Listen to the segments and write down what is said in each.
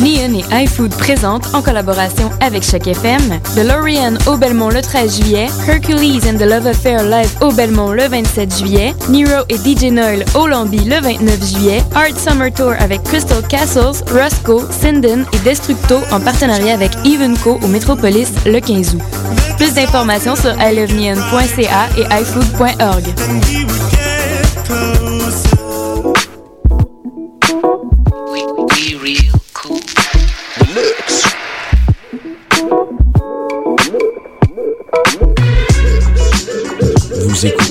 Neon et iFood présentent, en collaboration avec Choc FM, The Lorian au Belmont le 13 juillet, Hercules and the Love Affair live au Belmont le 27 juillet, Nero et DJ Noel au Lambi le 29 juillet, Art Summer Tour avec Crystal Castles, Roscoe, Sinden et Destructo en partenariat avec Evenco au Metropolis le 15 août. Plus d'informations sur iloveneon.ca et iFood.org.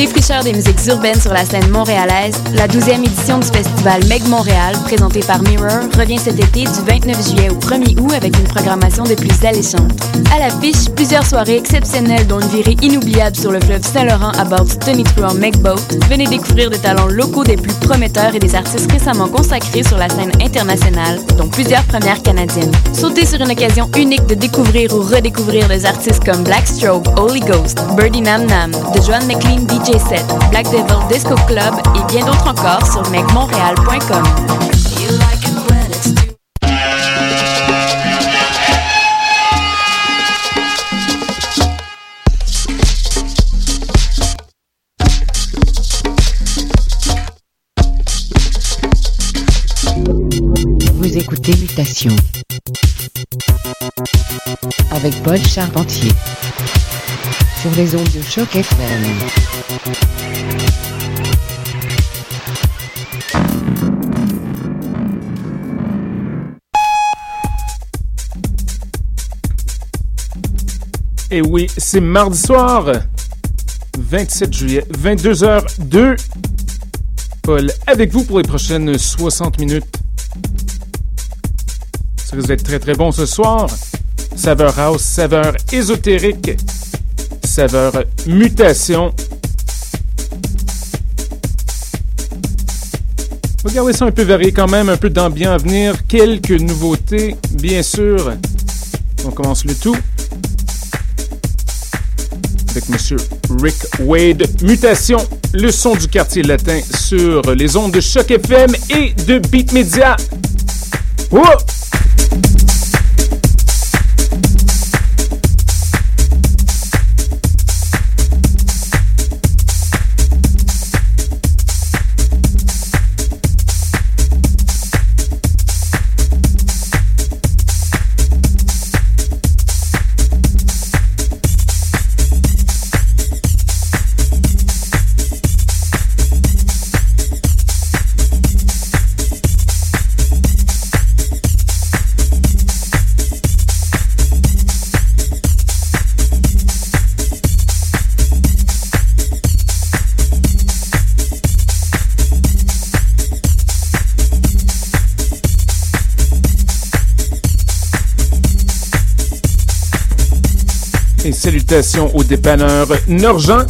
Défricheur des musiques urbaines sur la scène montréalaise, la 12e édition du festival Meg Montréal, présenté par Mirror, revient cet été du 29 juillet au 1er août avec une programmation des plus alléchantes. À l'affiche, plusieurs soirées exceptionnelles dont une virée inoubliable sur le fleuve Saint-Laurent à bord du Tony True Meg Boat. Venez découvrir des talents locaux des plus prometteurs et des artistes récemment consacrés sur la scène internationale, dont plusieurs premières canadiennes. Sautez sur une occasion unique de découvrir ou redécouvrir des artistes comme Blackstroke, Holy Ghost, Birdie Nam Nam, The Joan McLean DJ Black Devil Disco Club et bien d'autres encore sur mecmontréal.com. Vous écoutez Mutation avec Paul Charpentier sur les ondes de choc FM. Et oui, c'est mardi soir, 27 juillet, 22h02. Paul, avec vous pour les prochaines 60 minutes. Ça risque d'être très très bon ce soir. Saveur house, saveur ésotérique, saveur mutation. Regardez ça un peu varié quand même, un peu d'ambiance à venir, quelques nouveautés, bien sûr. On commence le tout Monsieur Rick Wade. Mutation, le son du quartier latin sur les ondes de Choc FM et de Beat Media. Et salutations au dépanneur Norgent.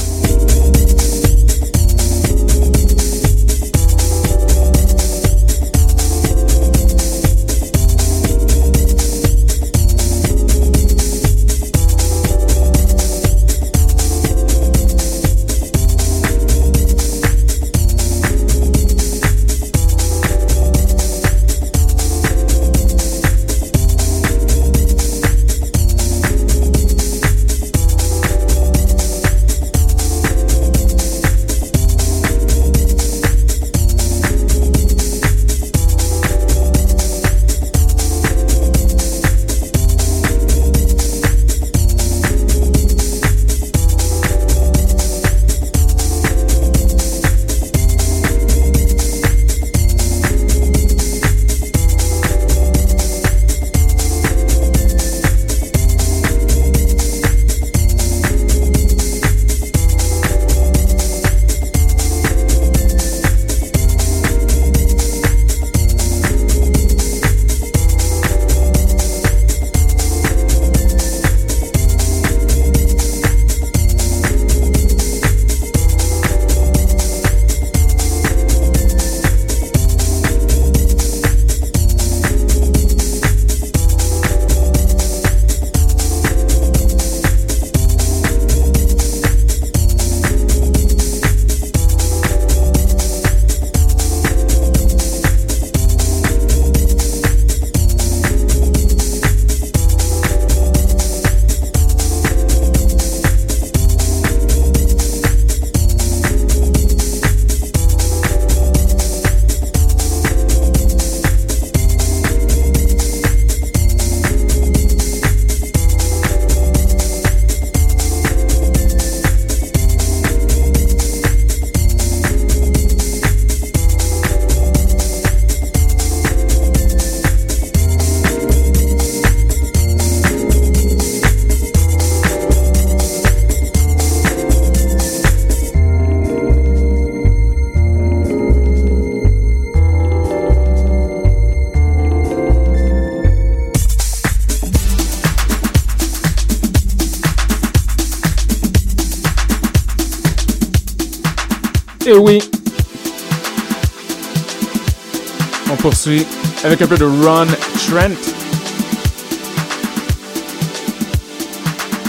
Avec un peu de Ron Trent.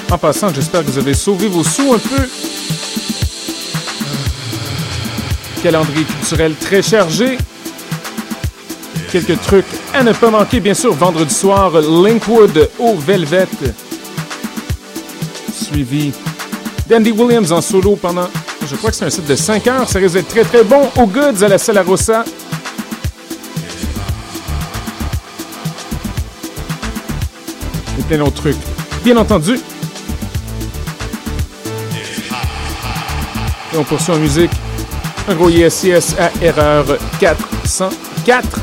En passant, j'espère que vous avez sauvé vos sous un peu. Calendrier culturel très chargé. Quelques trucs à ne pas manquer, bien sûr. Vendredi soir, Linkwood au Velvet. Suivi d'Andy Williams en solo pendant, je crois que c'est un set de 5 heures. Ça risque d'être très très bon. Au Goods à la Sala plein d'autres trucs. Bien entendu. Et on poursuit en musique. Un gros yes à erreur 404.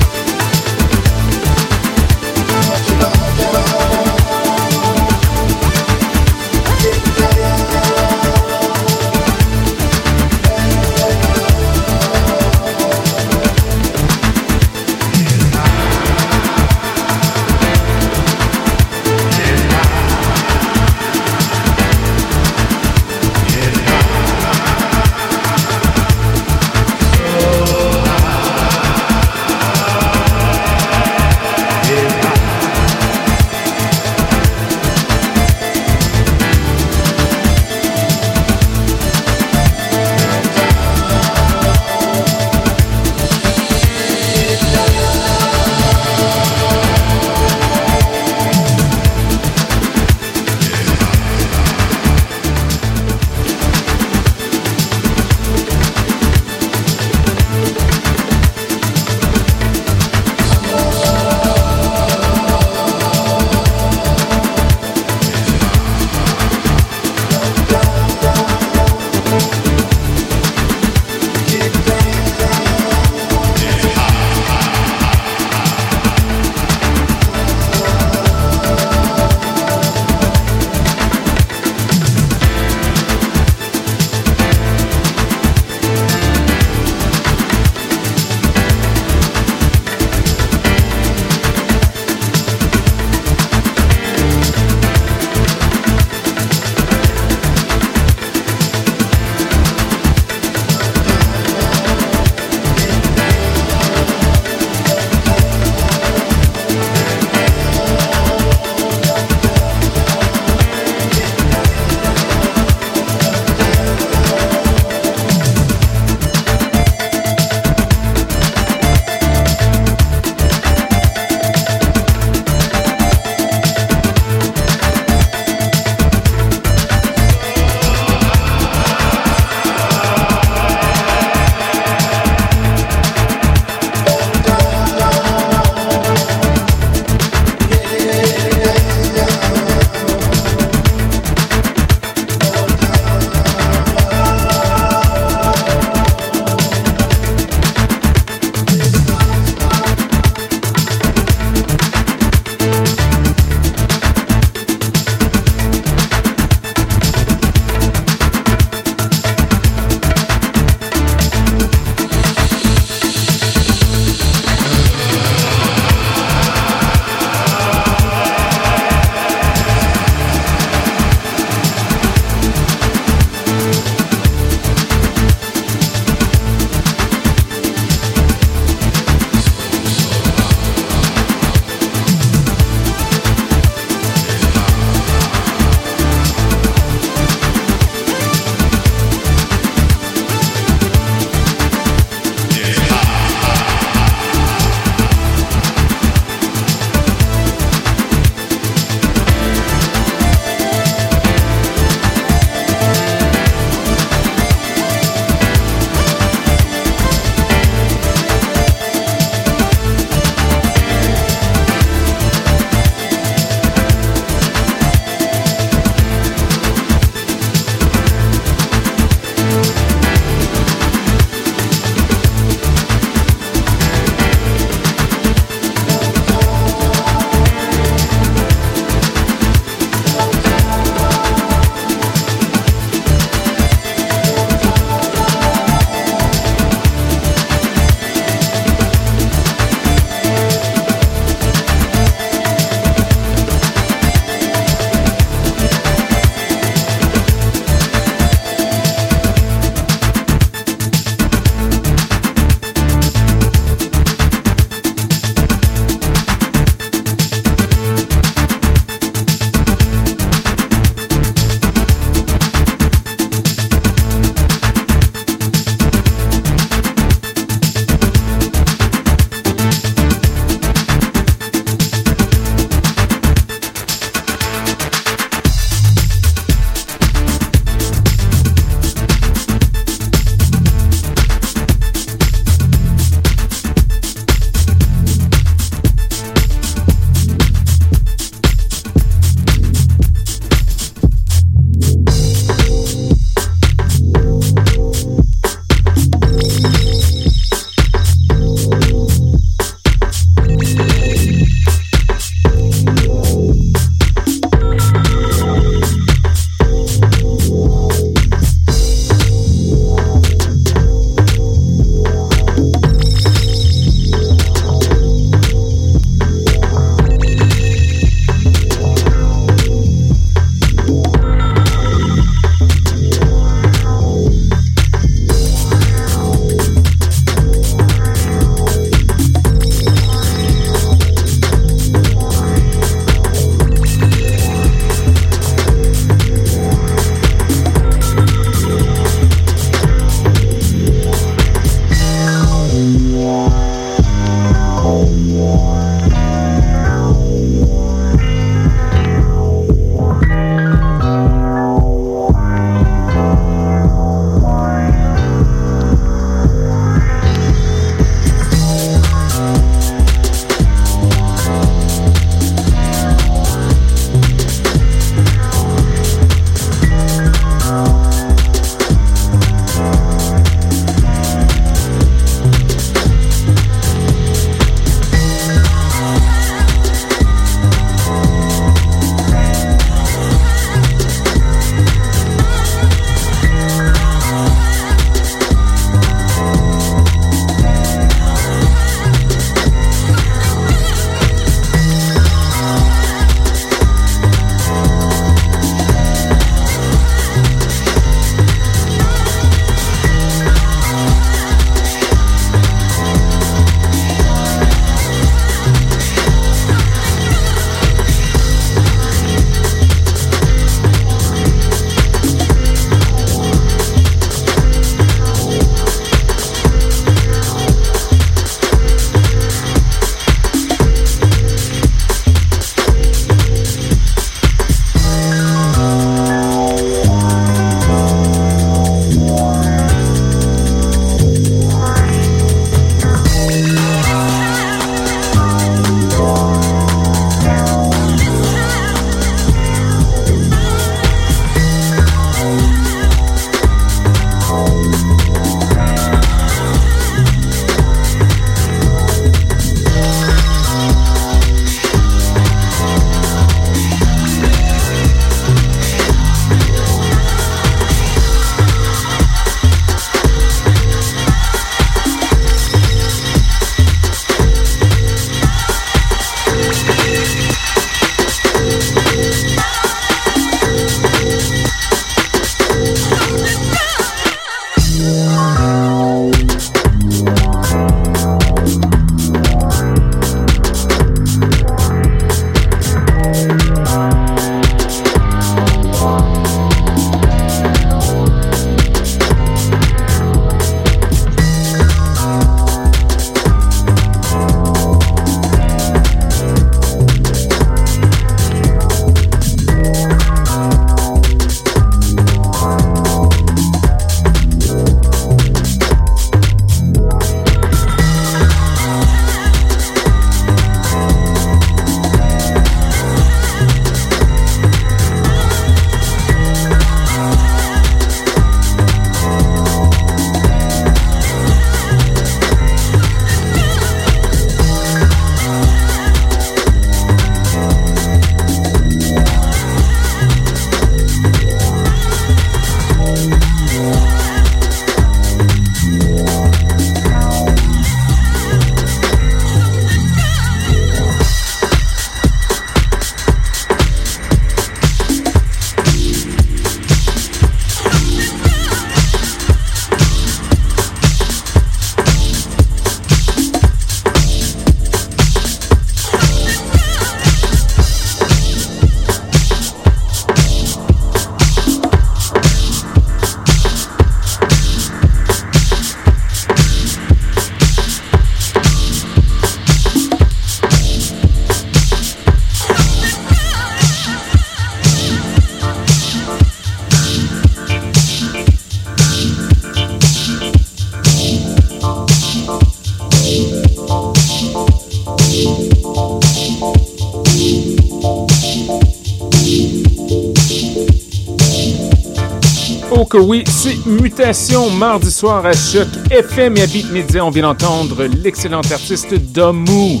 Oui, c'est Mutation mardi soir à Choc FM et à Beat. On vient d'entendre l'excellent artiste Damu.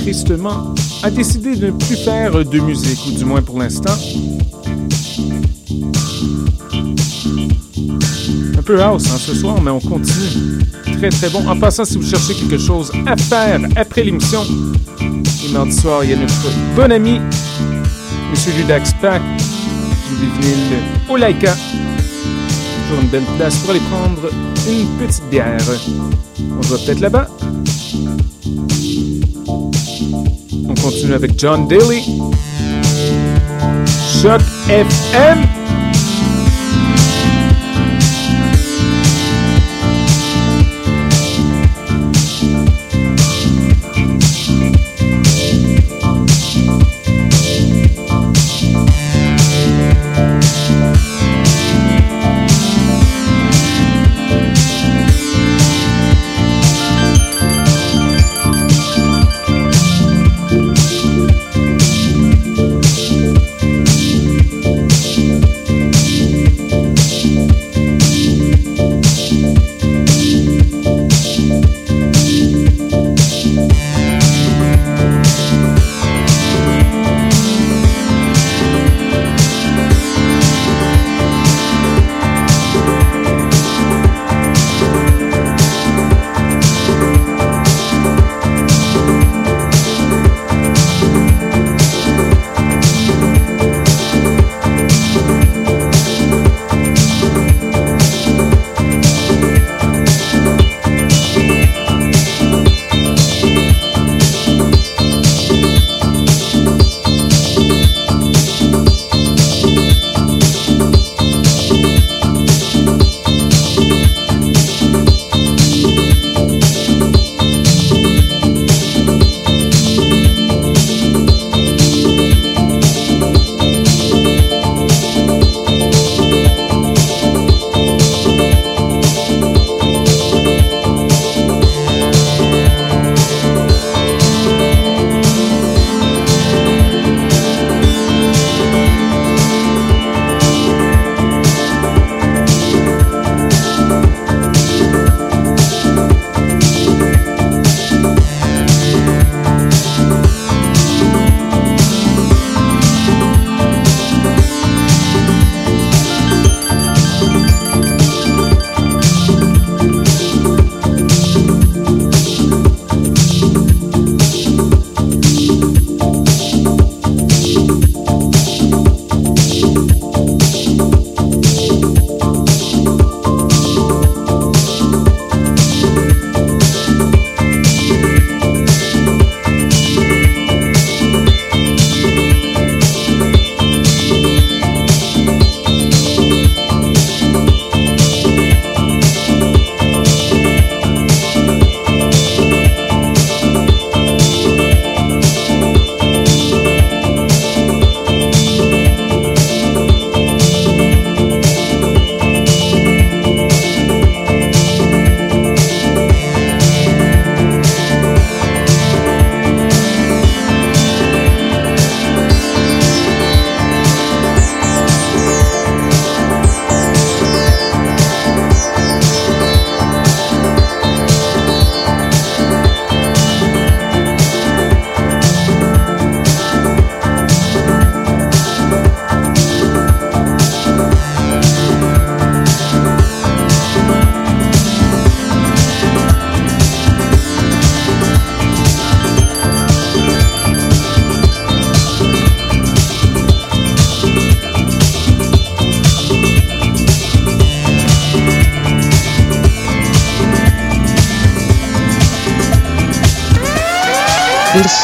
Tristement, a décidé de ne plus faire de musique, ou du moins pour l'instant. Un peu house hein, ce soir, mais on continue. Très très bon. En passant, si vous cherchez quelque chose à faire après l'émission, mardi soir, il y a notre bon ami, Monsieur Ludax Pack, du vinyle au Laika. Toujours une belle place pour aller prendre une petite bière. On se voit peut-être là-bas. On continue avec John Daly. Choc FM.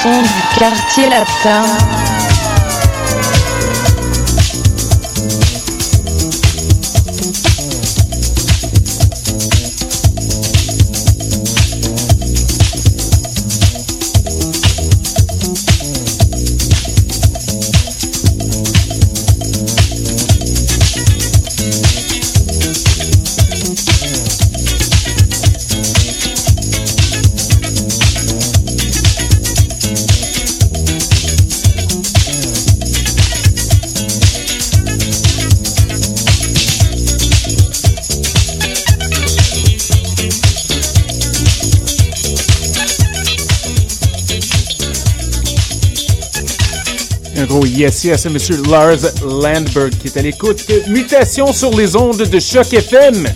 Du quartier latin. Yes à Monsieur Lars Landberg qui est à l'écoute. Mutation sur les ondes de Choc FM.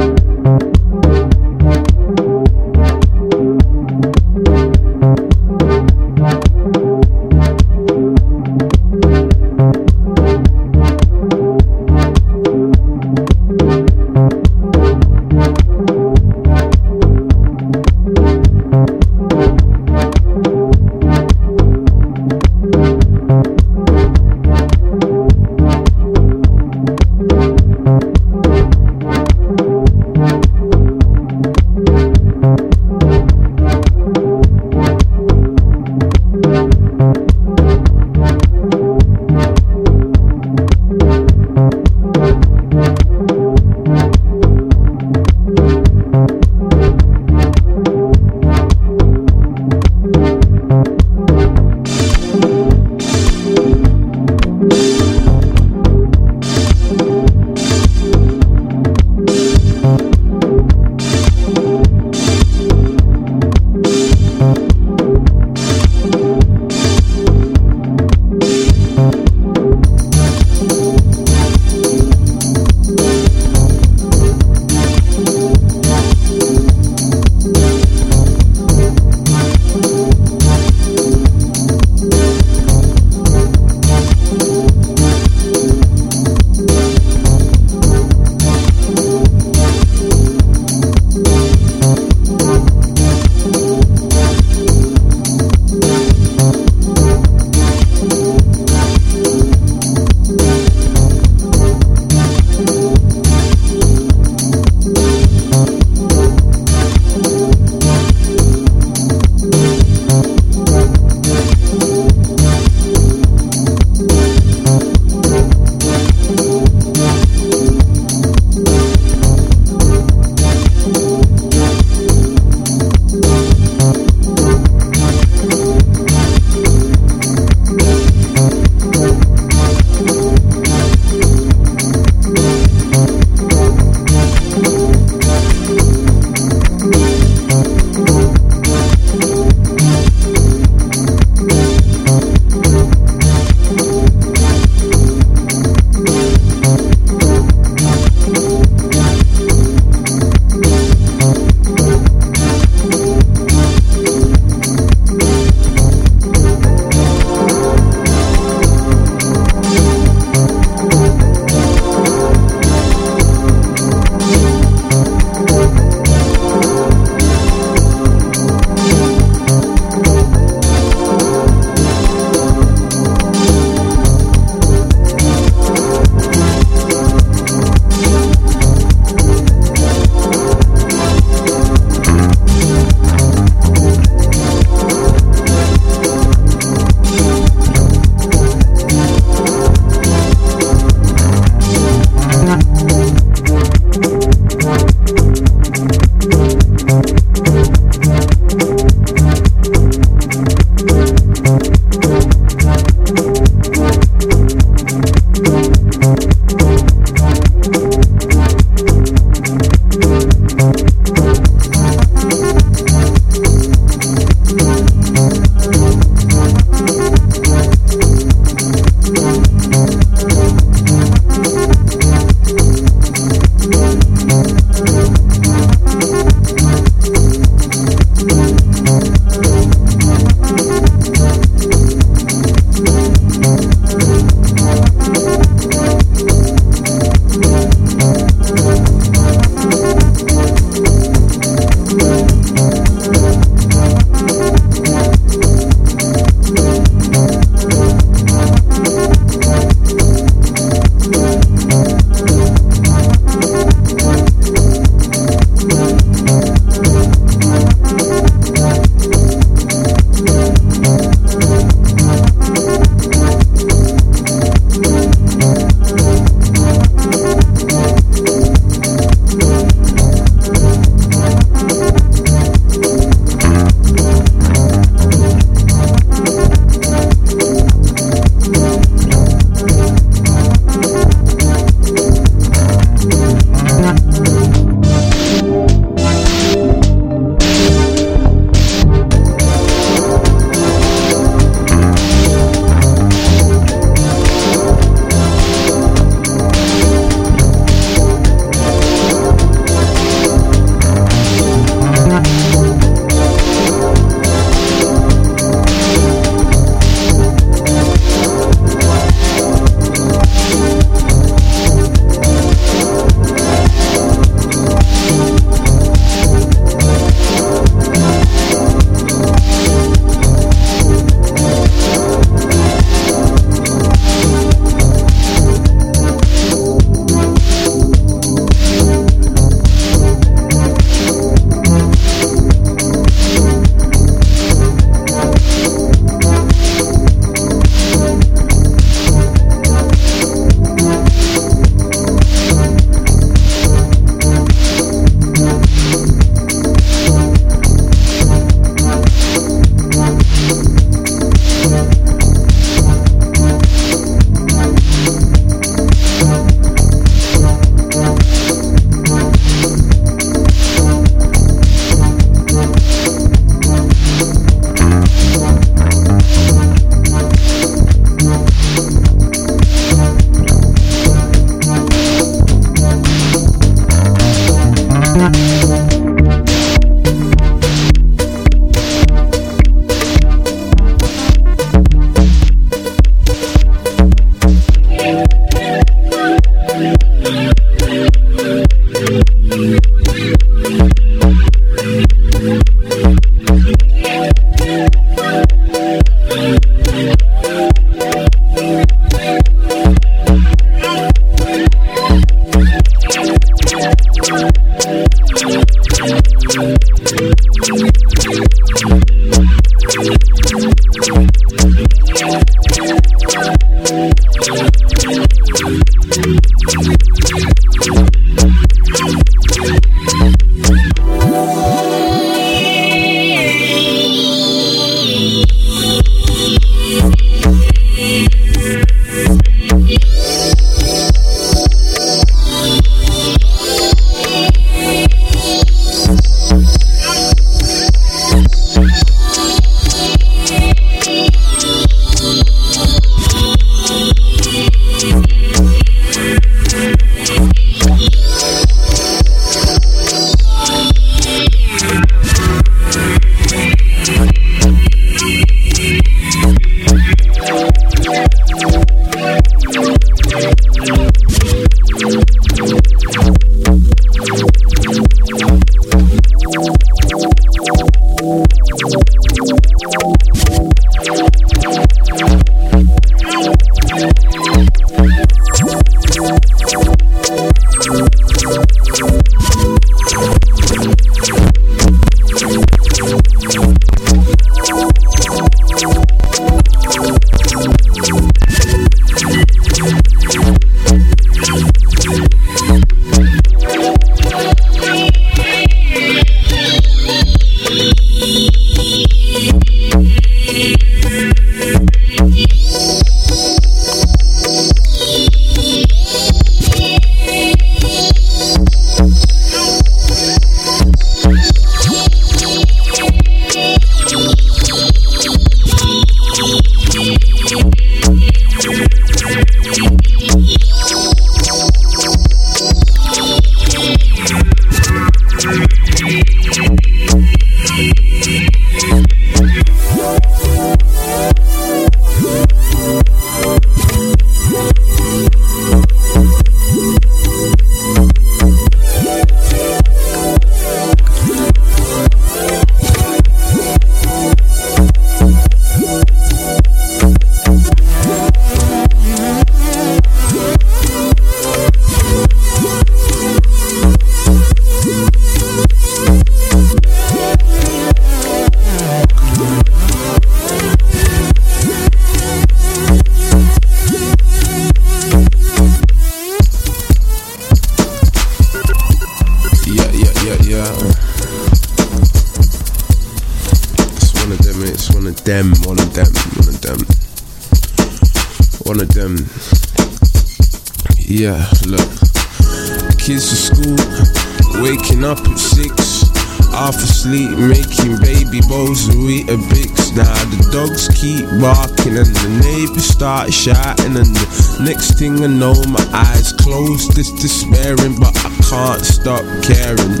Start shouting and the next thing I know my eyes closed it's despairing but I can't stop caring.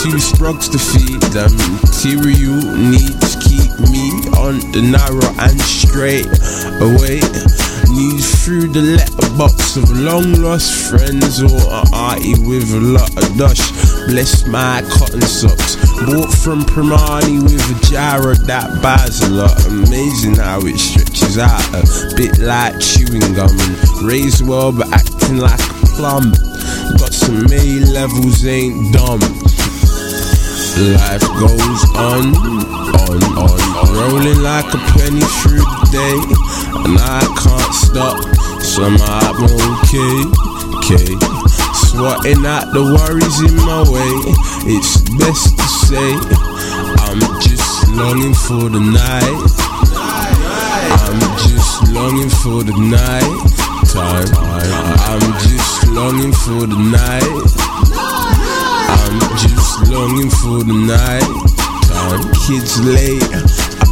Two sprugs to feed them material needs keep me on the narrow and straight away News through the letterbox of long lost friends or a arty with a lot of dust. Bless my cotton socks. Bought from Primani with a jar that buys a lot Amazing how it stretches out. A bit like chewing gum. And raised well but acting like a plum. Got some A levels, ain't dumb. Life goes on, on, on, rolling like a penny through the day, and I can't stop. Somehow I'm okay, okay. Swatting out the worries in my way. It's best to say I'm just longing for the night. I'm just longing for the night time. I'm just longing for the night. I'm just longing for the night time. Kids late,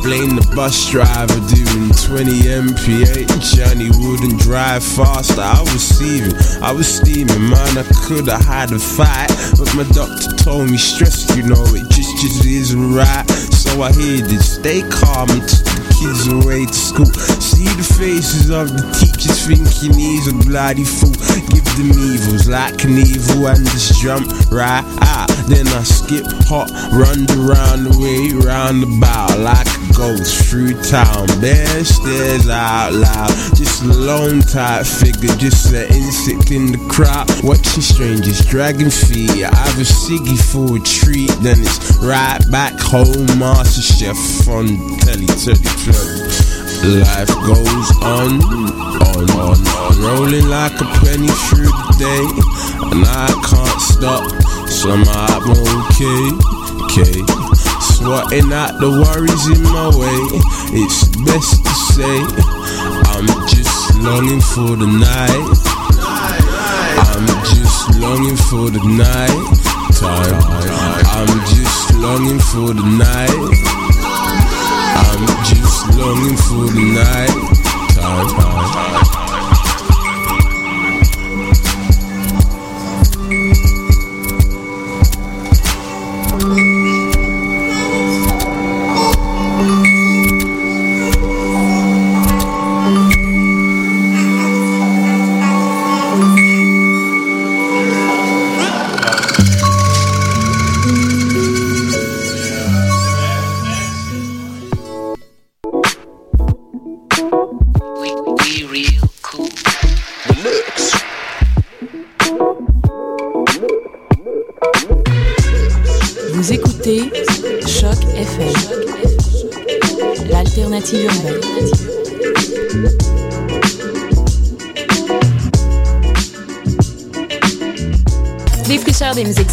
blame the bus driver doing 20 mph. Johnny wouldn't drive faster. I was steaming, I was steaming, man. I could have had a fight, but my doctor told me stress, you know, it just just isn't right. So I hear this, stay calm and took the kids away to school. See the faces of the teachers thinking he's a bloody fool. Give them evils like an evil and just jump right out. Then I skip hot, run around the way, round about like ghost through town. Bare stairs out loud, just a lone type figure, just an insect in the crowd. Watching strangers dragging feet. I have a ciggy for a treat, then it's right back home. Master Chef on telly, telly, telly. Life goes on, on, on, on, rolling like a penny through the day, and I can't stop. Somehow I'm okay, okay. Swatting out the worries in my way. It's best to say I'm just longing for the night. I'm just longing for the night time. I'm just longing for the night. I'm just longing for the night time.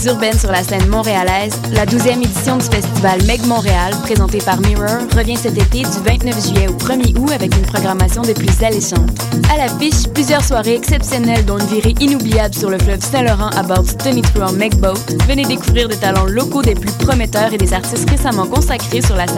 Urbaines sur la scène montréalaise, la 12e édition du festival Meg Montréal, présenté par Mirror, revient cet été du 29 juillet au 1er août avec une programmation des plus alléchantes. À l'affiche, plusieurs soirées exceptionnelles dont une virée inoubliable sur le fleuve Saint-Laurent à bord du Tony Truant Meg Boat. Venez découvrir des talents locaux des plus prometteurs et des artistes récemment consacrés sur la scène